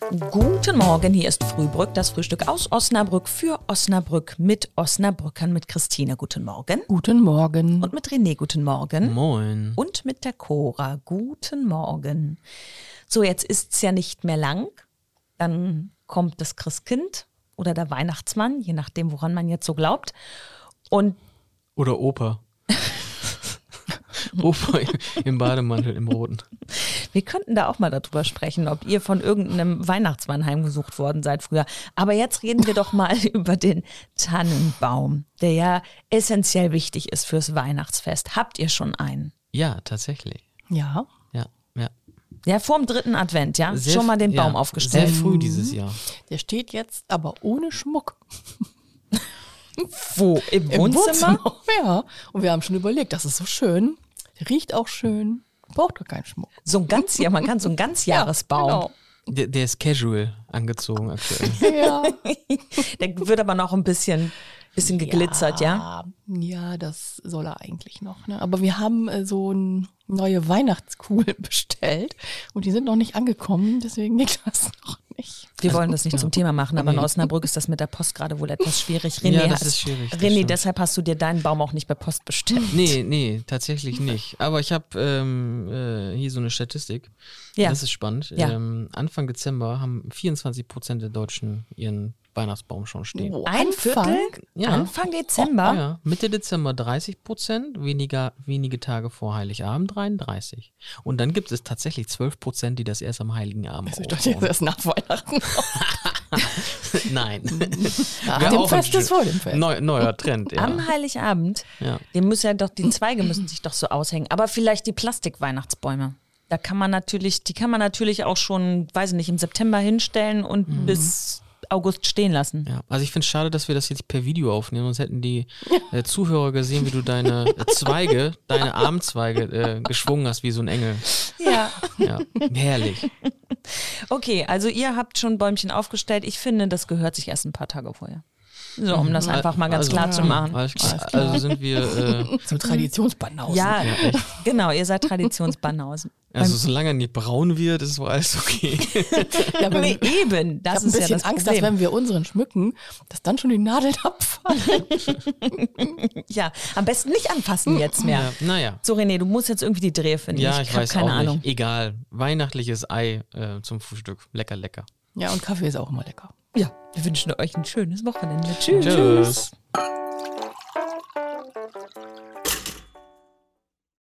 Guten Morgen, hier ist Frühbrück, das Frühstück aus Osnabrück für Osnabrück mit Osnabrückern, mit Christine. Guten Morgen. Guten Morgen. Und mit René, guten Morgen. Moin. Und mit der Cora, guten Morgen. So, jetzt ist es ja nicht mehr lang. Dann kommt das Christkind oder der Weihnachtsmann, je nachdem, woran man jetzt so glaubt. Und Oder Opa. Opa im Bademantel, im Roten. Wir könnten da auch mal darüber sprechen, ob ihr von irgendeinem Weihnachtsmann heimgesucht worden seid früher. Aber jetzt reden wir doch mal über den Tannenbaum, der ja essentiell wichtig ist fürs Weihnachtsfest. Habt ihr schon einen? Ja, tatsächlich. Ja. Ja, ja. Ja, vorm dritten Advent, ja? Sehr schon mal den Baum ja, aufgestellt. Sehr früh dieses Jahr. Der steht jetzt aber ohne Schmuck. Wo? Im, Im Wohnzimmer? Ja. Und wir haben schon überlegt, das ist so schön. Der riecht auch schön. Braucht doch keinen Schmuck. So ein ganz, ja, man kann so ein Ganzjahresbaum. Genau. Der, der ist casual angezogen aktuell. Ja. Der wird aber noch ein bisschen, bisschen geglitzert, ja? Ja, das soll er eigentlich noch. Ne? Aber wir haben äh, so ein neue Weihnachtskugeln bestellt und die sind noch nicht angekommen, deswegen Niklas noch nicht. Wir wollen das nicht zum Thema machen, aber in. Osnabrück ist das mit der Post gerade wohl etwas schwierig. René, Ja, das hat- ist schwierig, das René, stimmt. deshalb hast du dir deinen Baum auch nicht bei Post bestellt. Nee, nee, tatsächlich nicht. Aber ich habe ähm, äh, hier so eine Statistik. Ja. Das ist spannend. Ja. Ähm, Anfang Dezember haben 24 Prozent der Deutschen ihren Weihnachtsbaum schon stehen. Oh, Ein Anfang? Viertel? Ja. Anfang Dezember? Ja, Mitte Dezember 30 Prozent, weniger, wenige Tage vor Heiligabend 33. Und dann gibt es tatsächlich 12 Prozent, die das erst am Heiligen Abend Also ich dachte jetzt erst nach Weihnachten. Nein. Nach dem Fest ist vor dem Fest. Neu, neuer Trend, ja. Am Heiligabend? Ja. Die müssen ja doch, die Zweige müssen sich doch so aushängen. Aber vielleicht die Plastikweihnachtsbäume. Da kann man natürlich, die kann man natürlich auch schon, weiß ich nicht, im September hinstellen und bis August stehen lassen. Ja, also ich finde es schade, dass wir das jetzt per Video aufnehmen, sonst hätten die äh, Zuhörer gesehen, wie du deine äh, Zweige, deine Armzweige äh, geschwungen hast wie so ein Engel. Ja. Ja, herrlich. Okay, also ihr habt schon Bäumchen aufgestellt. Ich finde, das gehört sich erst ein paar Tage vorher. So, um das einfach mal ganz also, klar zu machen. Alles klar. Also sind wir, äh, So Traditionsbanausen. Ja, Ja, genau, ihr seid Traditionsbanausen. also solange er nicht braun wird, ist wohl alles okay. ja aber Nee, eben, ich das habe ein ist ja bisschen das Angst, Problem. dass wenn wir unseren schmücken, dass dann schon die Nadeln abfallen. ja, am besten nicht anfassen jetzt mehr. Ja, naja. So, René, du musst jetzt irgendwie die Drehe finden. Ja, ich, hab weiß keine auch Ahnung. nicht. Egal. Weihnachtliches Ei äh, zum Frühstück. Lecker, lecker. Ja, und Kaffee ist auch immer lecker. Ja, wir wünschen euch ein schönes Wochenende. Tschüss. Tschüss.